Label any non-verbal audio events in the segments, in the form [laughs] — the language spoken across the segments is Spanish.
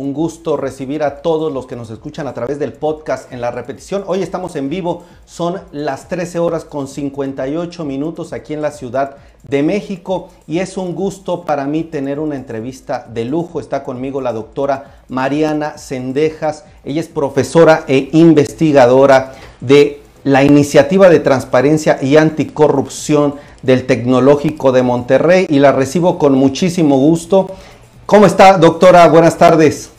Un gusto recibir a todos los que nos escuchan a través del podcast en la repetición. Hoy estamos en vivo, son las 13 horas con 58 minutos aquí en la Ciudad de México y es un gusto para mí tener una entrevista de lujo. Está conmigo la doctora Mariana Sendejas. Ella es profesora e investigadora de la Iniciativa de Transparencia y Anticorrupción del Tecnológico de Monterrey y la recibo con muchísimo gusto. ¿Cómo está, doctora? Buenas tardes.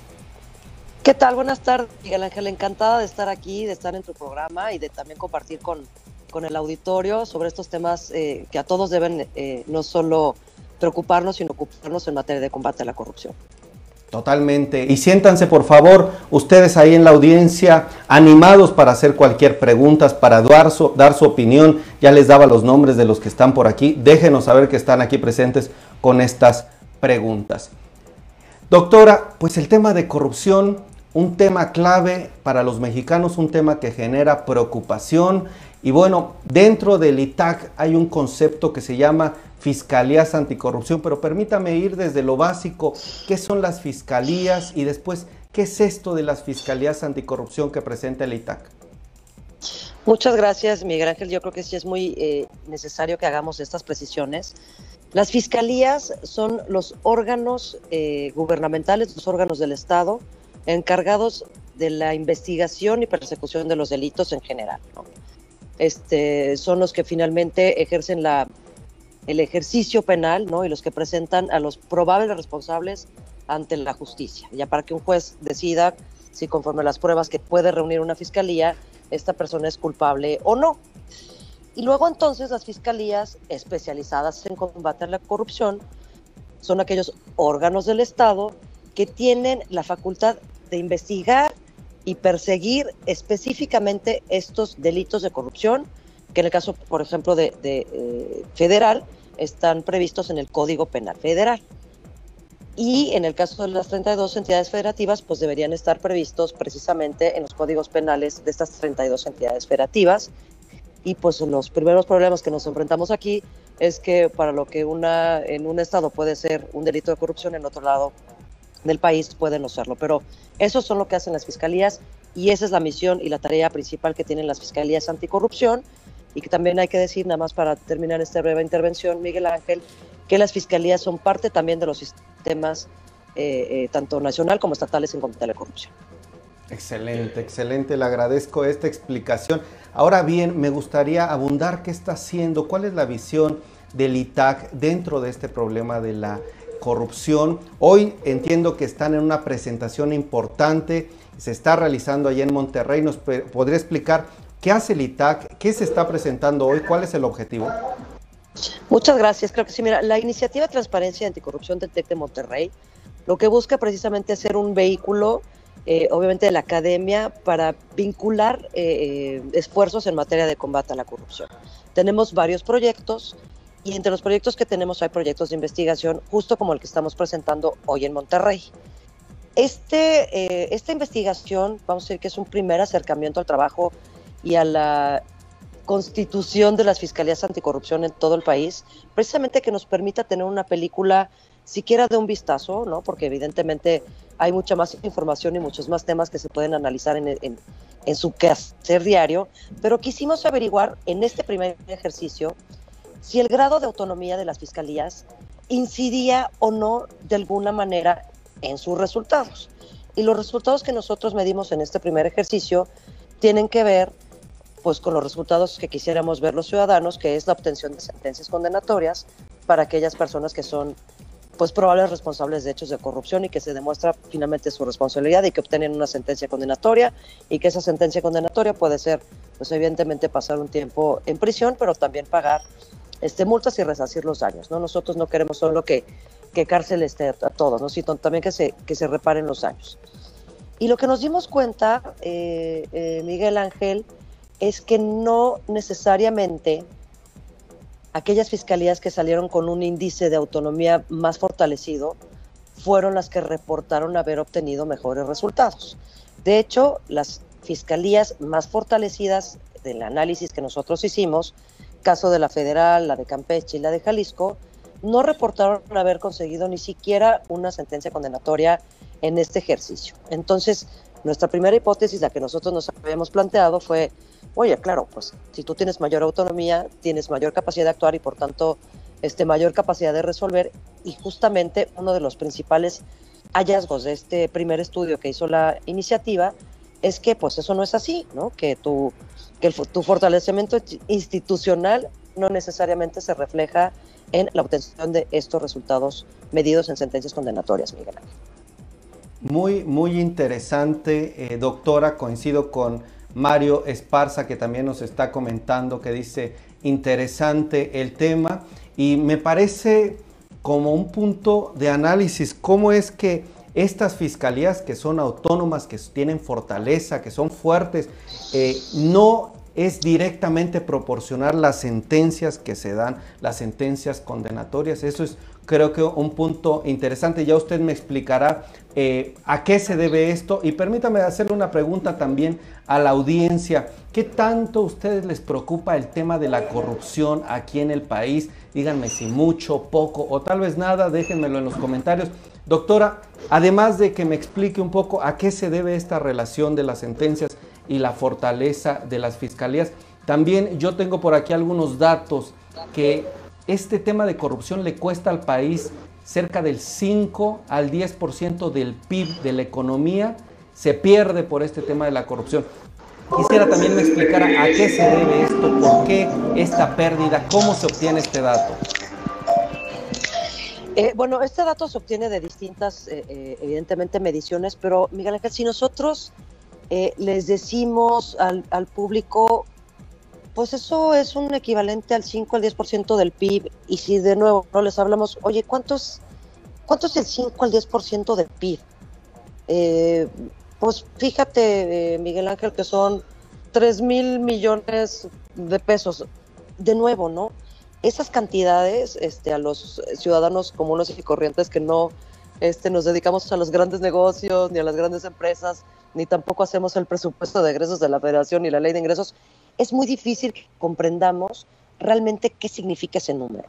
¿Qué tal? Buenas tardes, Miguel Ángel. Encantada de estar aquí, de estar en tu programa y de también compartir con, con el auditorio sobre estos temas eh, que a todos deben eh, no solo preocuparnos, sino ocuparnos en materia de combate a la corrupción. Totalmente. Y siéntanse, por favor, ustedes ahí en la audiencia, animados para hacer cualquier pregunta, para dar su, dar su opinión. Ya les daba los nombres de los que están por aquí. Déjenos saber que están aquí presentes con estas preguntas. Doctora, pues el tema de corrupción, un tema clave para los mexicanos, un tema que genera preocupación. Y bueno, dentro del ITAC hay un concepto que se llama Fiscalías Anticorrupción, pero permítame ir desde lo básico, ¿qué son las fiscalías? Y después, ¿qué es esto de las Fiscalías Anticorrupción que presenta el ITAC? Muchas gracias, Miguel Ángel. Yo creo que sí es muy eh, necesario que hagamos estas precisiones. Las fiscalías son los órganos eh, gubernamentales, los órganos del Estado, encargados de la investigación y persecución de los delitos en general. Este, son los que finalmente ejercen la, el ejercicio penal ¿no? y los que presentan a los probables responsables ante la justicia, ya para que un juez decida si conforme a las pruebas que puede reunir una fiscalía, esta persona es culpable o no. Y luego entonces las fiscalías especializadas en combatir la corrupción son aquellos órganos del Estado que tienen la facultad de investigar y perseguir específicamente estos delitos de corrupción, que en el caso, por ejemplo, de, eh, federal, están previstos en el Código Penal Federal. Y en el caso de las 32 entidades federativas, pues deberían estar previstos precisamente en los códigos penales de estas 32 entidades federativas y pues los primeros problemas que nos enfrentamos aquí es que para lo que una en un estado puede ser un delito de corrupción, en otro lado del país puede no serlo. Pero eso son lo que hacen las fiscalías y esa es la misión y la tarea principal que tienen las fiscalías anticorrupción y que también hay que decir, nada más para terminar esta breve intervención, Miguel Ángel, que las fiscalías son parte también de los sistemas eh, eh, tanto nacional como estatales en combate a la corrupción. Excelente, excelente, le agradezco esta explicación. Ahora bien, me gustaría abundar qué está haciendo, cuál es la visión del ITAC dentro de este problema de la corrupción. Hoy entiendo que están en una presentación importante, se está realizando allá en Monterrey. ¿Nos podría explicar qué hace el ITAC, qué se está presentando hoy, cuál es el objetivo? Muchas gracias. Creo que sí, mira, la iniciativa transparencia y anticorrupción del TEC de Monterrey lo que busca precisamente es ser un vehículo eh, obviamente de la academia, para vincular eh, esfuerzos en materia de combate a la corrupción. Tenemos varios proyectos y entre los proyectos que tenemos hay proyectos de investigación, justo como el que estamos presentando hoy en Monterrey. Este, eh, esta investigación, vamos a decir que es un primer acercamiento al trabajo y a la constitución de las fiscalías anticorrupción en todo el país, precisamente que nos permita tener una película siquiera de un vistazo, ¿no? Porque evidentemente hay mucha más información y muchos más temas que se pueden analizar en, en, en su quehacer diario, pero quisimos averiguar en este primer ejercicio si el grado de autonomía de las fiscalías incidía o no de alguna manera en sus resultados. Y los resultados que nosotros medimos en este primer ejercicio tienen que ver pues con los resultados que quisiéramos ver los ciudadanos, que es la obtención de sentencias condenatorias para aquellas personas que son pues probables responsables de hechos de corrupción y que se demuestra finalmente su responsabilidad y que obtienen una sentencia condenatoria y que esa sentencia condenatoria puede ser, pues evidentemente pasar un tiempo en prisión, pero también pagar este, multas y resarcir los daños. ¿no? Nosotros no queremos solo que, que cárcel esté a todos, ¿no? sino también que se, que se reparen los daños. Y lo que nos dimos cuenta, eh, eh, Miguel Ángel, es que no necesariamente aquellas fiscalías que salieron con un índice de autonomía más fortalecido fueron las que reportaron haber obtenido mejores resultados. De hecho, las fiscalías más fortalecidas del análisis que nosotros hicimos, caso de la federal, la de Campeche y la de Jalisco, no reportaron haber conseguido ni siquiera una sentencia condenatoria en este ejercicio. Entonces, nuestra primera hipótesis, la que nosotros nos habíamos planteado fue, oye, claro, pues si tú tienes mayor autonomía, tienes mayor capacidad de actuar y por tanto este, mayor capacidad de resolver y justamente uno de los principales hallazgos de este primer estudio que hizo la iniciativa es que pues eso no es así, ¿no? Que tu, que tu fortalecimiento institucional no necesariamente se refleja en la obtención de estos resultados medidos en sentencias condenatorias, Miguel Ángel. Muy, muy interesante, eh, doctora. Coincido con Mario Esparza, que también nos está comentando, que dice interesante el tema. Y me parece como un punto de análisis cómo es que estas fiscalías que son autónomas, que tienen fortaleza, que son fuertes, eh, no es directamente proporcionar las sentencias que se dan, las sentencias condenatorias. Eso es creo que un punto interesante. Ya usted me explicará eh, a qué se debe esto. Y permítame hacerle una pregunta también a la audiencia. ¿Qué tanto a ustedes les preocupa el tema de la corrupción aquí en el país? Díganme si mucho, poco o tal vez nada, déjenmelo en los comentarios. Doctora, además de que me explique un poco a qué se debe esta relación de las sentencias y la fortaleza de las fiscalías, también yo tengo por aquí algunos datos que este tema de corrupción le cuesta al país cerca del 5 al 10% del PIB de la economía, se pierde por este tema de la corrupción. Quisiera también me explicara a qué se debe esto, por qué esta pérdida, cómo se obtiene este dato. Eh, bueno, este dato se obtiene de distintas, eh, eh, evidentemente, mediciones, pero Miguel Ángel, si nosotros les decimos al, público pues eso es un equivalente al 5 al 10% del PIB. Y si de nuevo no les hablamos, oye, ¿cuánto es, cuánto es el 5 al 10% del PIB? Eh, pues fíjate, eh, Miguel Ángel, que son 3 mil millones de pesos. De nuevo, ¿no? Esas cantidades este, a los ciudadanos comunes y corrientes que no este, nos dedicamos a los grandes negocios, ni a las grandes empresas, ni tampoco hacemos el presupuesto de egresos de la federación ni la ley de ingresos, es muy difícil que comprendamos realmente qué significa ese número.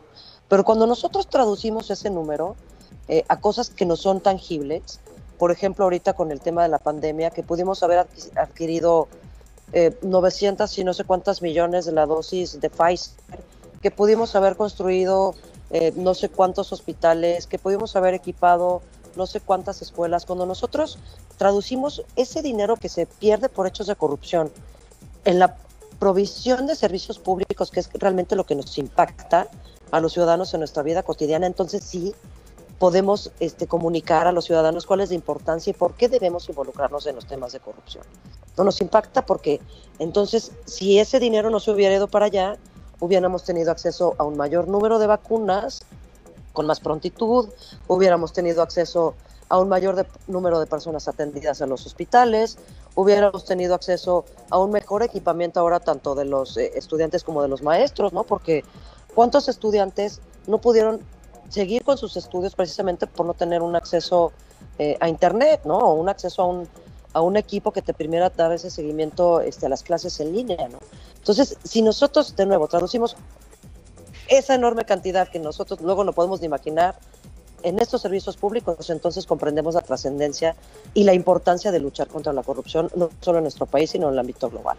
Pero cuando nosotros traducimos ese número eh, a cosas que no son tangibles, por ejemplo, ahorita con el tema de la pandemia, que pudimos haber adquirido 900 eh, y no sé cuántas millones de la dosis de Pfizer, que pudimos haber construido eh, no sé cuántos hospitales, que pudimos haber equipado no sé cuántas escuelas. Cuando nosotros traducimos ese dinero que se pierde por hechos de corrupción en la provisión de servicios públicos, que es realmente lo que nos impacta a los ciudadanos en nuestra vida cotidiana, entonces sí podemos este, comunicar a los ciudadanos cuál es la importancia y por qué debemos involucrarnos en los temas de corrupción. No nos impacta porque entonces si ese dinero no se hubiera ido para allá, hubiéramos tenido acceso a un mayor número de vacunas con más prontitud, hubiéramos tenido acceso a un mayor número de personas atendidas en los hospitales, hubiéramos tenido acceso a un mejor equipamiento ahora tanto de los eh, estudiantes como de los maestros, ¿no? Porque ¿cuántos estudiantes no pudieron seguir con sus estudios precisamente por no tener un acceso eh, a Internet, ¿no? O un acceso a un, a un equipo que te permitiera dar ese seguimiento este, a las clases en línea. Entonces, si nosotros, de nuevo, traducimos esa enorme cantidad que nosotros luego no podemos ni imaginar en estos servicios públicos entonces comprendemos la trascendencia y la importancia de luchar contra la corrupción, no solo en nuestro país, sino en el ámbito global.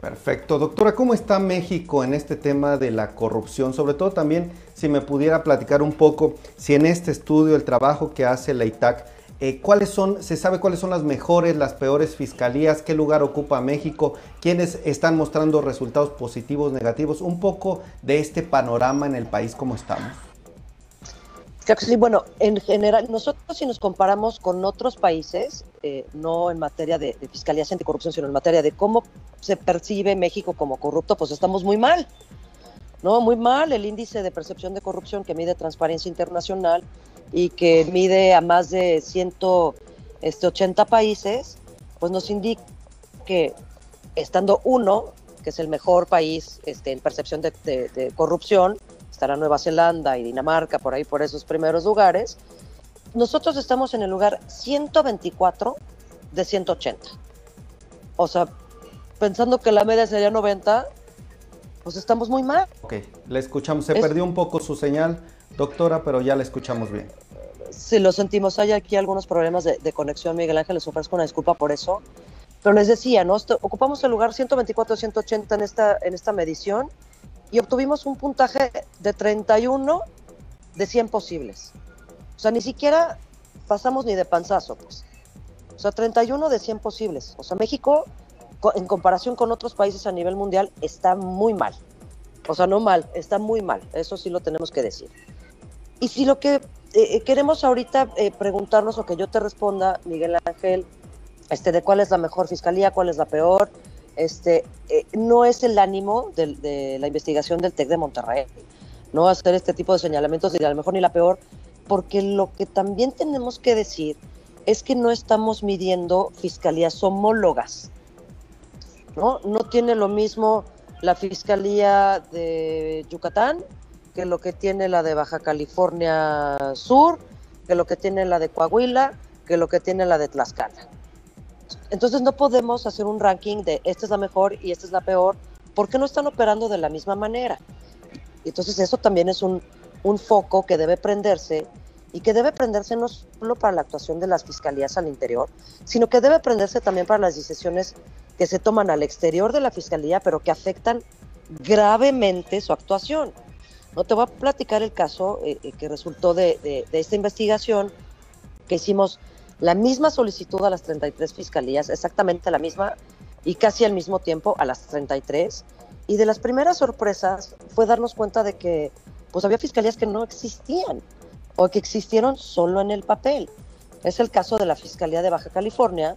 Perfecto. Doctora, ¿cómo está México en este tema de la corrupción? Sobre todo también, si me pudiera platicar un poco, si en este estudio, el trabajo que hace la ITAC, eh, ¿cuáles son, se sabe cuáles son las mejores, las peores fiscalías? ¿Qué lugar ocupa México? ¿Quiénes están mostrando resultados positivos, negativos? Un poco de este panorama en el país, ¿cómo estamos? sí, bueno, en general, nosotros si nos comparamos con otros países, eh, no en materia de, de, fiscalía anticorrupción, sino en materia de cómo se percibe México como corrupto, pues estamos muy mal. No, muy mal. El índice de percepción de corrupción que mide Transparencia Internacional y que mide a más de 180 este, países, pues nos indica que estando uno, que es el mejor país este, en percepción de, de corrupción, estará Nueva Zelanda y Dinamarca por ahí, por esos primeros lugares. Nosotros estamos en el lugar 124 de 180. O sea, pensando que la media sería 90, pues estamos muy mal. Ok, le escuchamos. Se perdió un poco su señal, doctora, pero ya la escuchamos bien. Si lo sentimos, hay aquí algunos problemas de, conexión, Miguel Ángel, les ofrezco una disculpa por eso. Pero les decía, ¿no? ocupamos el lugar 124-180 en esta, en esta medición y obtuvimos un puntaje de 31 de 100 posibles. O sea, ni siquiera pasamos ni de panzazo, pues. O sea, 31 de 100 posibles. O sea, México, en comparación con otros países a nivel mundial, está muy mal. O sea, no mal, está muy mal. Eso sí lo tenemos que decir. Y si lo que eh, eh, queremos ahorita eh, preguntarnos o que yo te responda, Miguel Ángel, este, de cuál es la mejor fiscalía, cuál es la peor, este, no es el ánimo de, la investigación del TEC de Monterrey, no hacer este tipo de señalamientos de a lo mejor ni la peor, porque lo que también tenemos que decir es que no estamos midiendo fiscalías homólogas, ¿no? No tiene lo mismo la fiscalía de Yucatán que lo que tiene la de Baja California Sur, que lo que tiene la de Coahuila, que lo que tiene la de Tlaxcala. Entonces no podemos hacer un ranking de esta es la mejor y esta es la peor, porque no están operando de la misma manera. Entonces eso también es un, un foco que debe prenderse y que debe prenderse no solo para la actuación de las fiscalías al interior, sino que debe prenderse también para las decisiones que se toman al exterior de la fiscalía, pero que afectan gravemente su actuación. No te voy a platicar el caso eh, eh, que resultó de, esta investigación, que hicimos la misma solicitud a las 33 fiscalías, exactamente la misma y casi al mismo tiempo a las 33. Y de las primeras sorpresas fue darnos cuenta de que pues había fiscalías que no existían o que existieron solo en el papel. Es el caso de la Fiscalía de Baja California,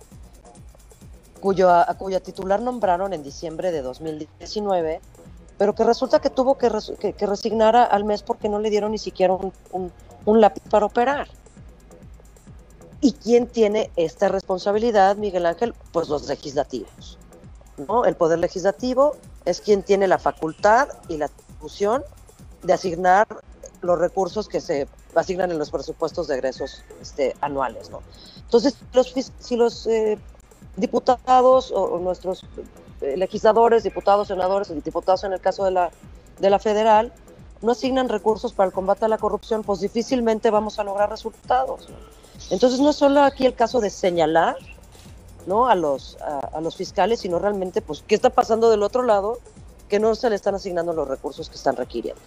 cuyo, a cuya titular nombraron en diciembre de 2019 pero que resulta que tuvo que, que, resignar al mes porque no le dieron ni siquiera un, un, lápiz para operar. ¿Y quién tiene esta responsabilidad, Miguel Ángel? Pues los legislativos. ¿no? El Poder Legislativo es quien tiene la facultad y la atribución de asignar los recursos que se asignan en los presupuestos de egresos este, anuales. ¿no? Entonces, los, si los eh, diputados o nuestros eh, legisladores, diputados, senadores, diputados en el caso de la, de la federal, no asignan recursos para el combate a la corrupción, pues difícilmente vamos a lograr resultados. Entonces no es solo aquí el caso de señalar ¿no? a, los, a, los fiscales, sino realmente pues qué está pasando del otro lado que no se le están asignando los recursos que están requiriendo.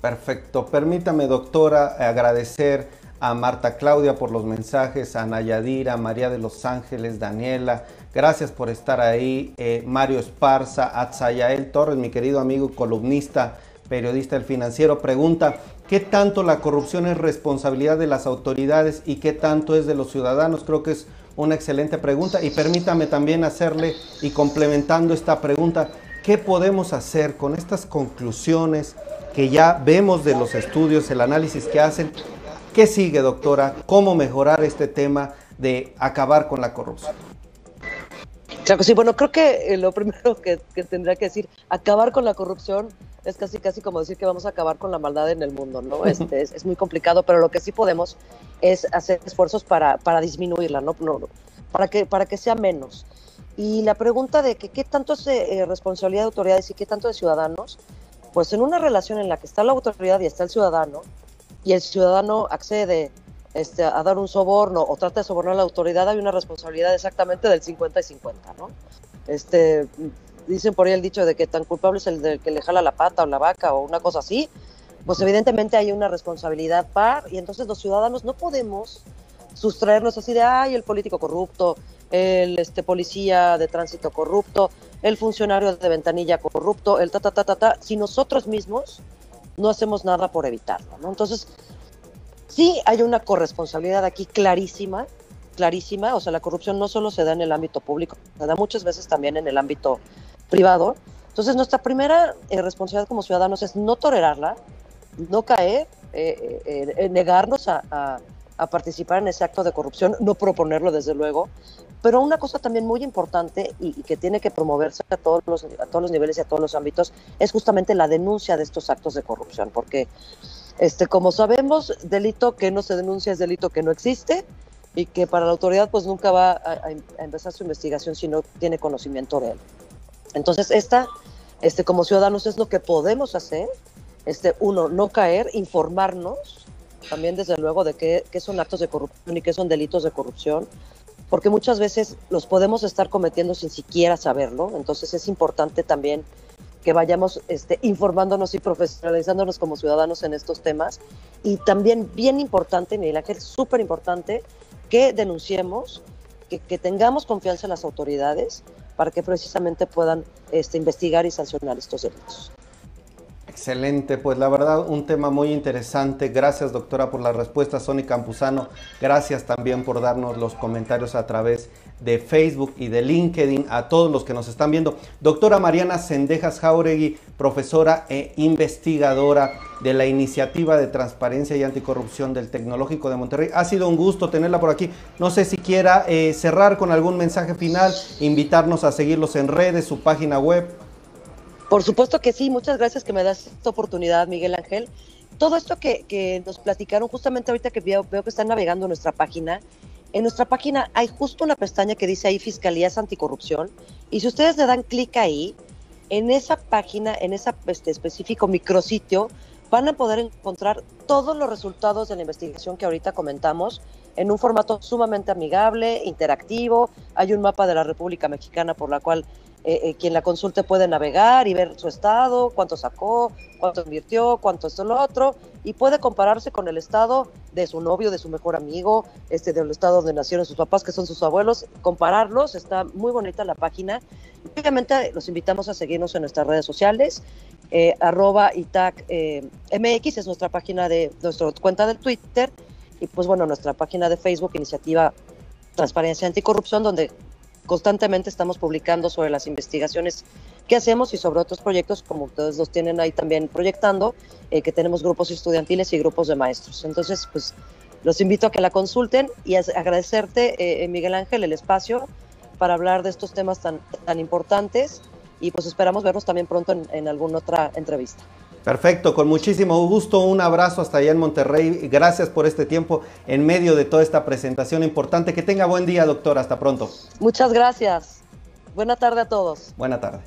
Perfecto. Permítame, doctora, agradecer a Marta Claudia por los mensajes, a Nayadira, María de los Ángeles, Daniela, Gracias por estar ahí. Eh, Mario Esparza, Atzayael Torres, mi querido amigo columnista, periodista del financiero, pregunta, ¿qué tanto la corrupción es responsabilidad de las autoridades y qué tanto es de los ciudadanos? Creo que es una excelente pregunta y permítame también hacerle y complementando esta pregunta, ¿qué podemos hacer con estas conclusiones que ya vemos de los estudios, el análisis que hacen? ¿Qué sigue, doctora? ¿Cómo mejorar este tema de acabar con la corrupción? Claro sí, bueno, creo que eh, lo primero que, tendría que decir, acabar con la corrupción es casi casi como decir que vamos a acabar con la maldad en el mundo, ¿no? [laughs] Este, es, muy complicado, pero lo que sí podemos es hacer esfuerzos para, para disminuirla, ¿no? para, que, para que sea menos. Y la pregunta de que qué tanto es eh, responsabilidad de autoridades y qué tanto de ciudadanos, pues en una relación en la que está la autoridad y está el ciudadano, y el ciudadano accede este, a dar un soborno o trata de sobornar a la autoridad, hay una responsabilidad exactamente del 50 y 50, ¿no? Este, dicen por ahí el dicho de que tan culpable es el del que le jala la pata o la vaca o una cosa así, pues evidentemente hay una responsabilidad par y entonces los ciudadanos no podemos sustraernos así de, ay, el político corrupto, el este, policía de tránsito corrupto, el funcionario de ventanilla corrupto, el ta, ta, ta, ta, ta, si nosotros mismos no hacemos nada por evitarlo, ¿no? Entonces, Sí hay una corresponsabilidad aquí clarísima, clarísima, o sea, la corrupción no solo se da en el ámbito público, se da muchas veces también en el ámbito privado. Entonces, nuestra primera eh, responsabilidad como ciudadanos es no tolerarla, no caer, eh, eh, negarnos a, participar en ese acto de corrupción, no proponerlo desde luego, pero una cosa también muy importante y, que tiene que promoverse a todos, los, a todos los niveles y a todos los ámbitos es justamente la denuncia de estos actos de corrupción, porque este, como sabemos, delito que no se denuncia es delito que no existe y que para la autoridad pues nunca va a, empezar su investigación si no tiene conocimiento de él. Entonces, esta, este, como ciudadanos es lo que podemos hacer. Este, uno, no caer, informarnos, también desde luego de qué, qué son actos de corrupción y qué son delitos de corrupción, porque muchas veces los podemos estar cometiendo sin siquiera saberlo, entonces es importante también que vayamos este, informándonos y profesionalizándonos como ciudadanos en estos temas. Y también bien importante, Miguel Ángel, súper importante, que denunciemos, que, tengamos confianza en las autoridades para que precisamente puedan este, investigar y sancionar estos delitos. Excelente, pues la verdad un tema muy interesante. Gracias doctora por la respuesta, Sony Campuzano. Gracias también por darnos los comentarios a través de Facebook y de LinkedIn a todos los que nos están viendo. Doctora Mariana Sendejas Jauregui, profesora e investigadora de la Iniciativa de Transparencia y Anticorrupción del Tecnológico de Monterrey. Ha sido un gusto tenerla por aquí. No sé si quiera eh, cerrar con algún mensaje final, invitarnos a seguirlos en redes, su página web. Por supuesto que sí, muchas gracias que me das esta oportunidad, Miguel Ángel. Todo esto que, que nos platicaron justamente ahorita que veo, veo, que están navegando nuestra página, en nuestra página hay justo una pestaña que dice ahí Fiscalías Anticorrupción y si ustedes le dan clic ahí, en esa página, en ese este, específico micrositio, van a poder encontrar todos los resultados de la investigación que ahorita comentamos en un formato sumamente amigable, interactivo. Hay un mapa de la República Mexicana por la cual eh, eh, quien la consulte puede navegar y ver su estado, cuánto sacó, cuánto invirtió, cuánto esto lo otro, y puede compararse con el estado de su novio, de su mejor amigo, este del estado donde nacieron sus papás, que son sus abuelos, compararlos, está muy bonita la página. Obviamente los invitamos a seguirnos en nuestras redes sociales, eh, arroba ITAC eh, MX es nuestra página de, nuestra cuenta del Twitter, y pues bueno, nuestra página de Facebook, Iniciativa Transparencia Anticorrupción, donde constantemente estamos publicando sobre las investigaciones que hacemos y sobre otros proyectos, como ustedes los tienen ahí también proyectando, eh, que tenemos grupos estudiantiles y grupos de maestros. Entonces, pues los invito a que la consulten y agradecerte, eh, Miguel Ángel, el espacio para hablar de estos temas tan, tan importantes y pues esperamos vernos también pronto en alguna otra entrevista. Perfecto, con muchísimo gusto, un abrazo hasta allá en Monterrey. Gracias por este tiempo en medio de toda esta presentación importante. Que tenga buen día, doctor. Hasta pronto. Muchas gracias. Buena tarde a todos. Buena tarde.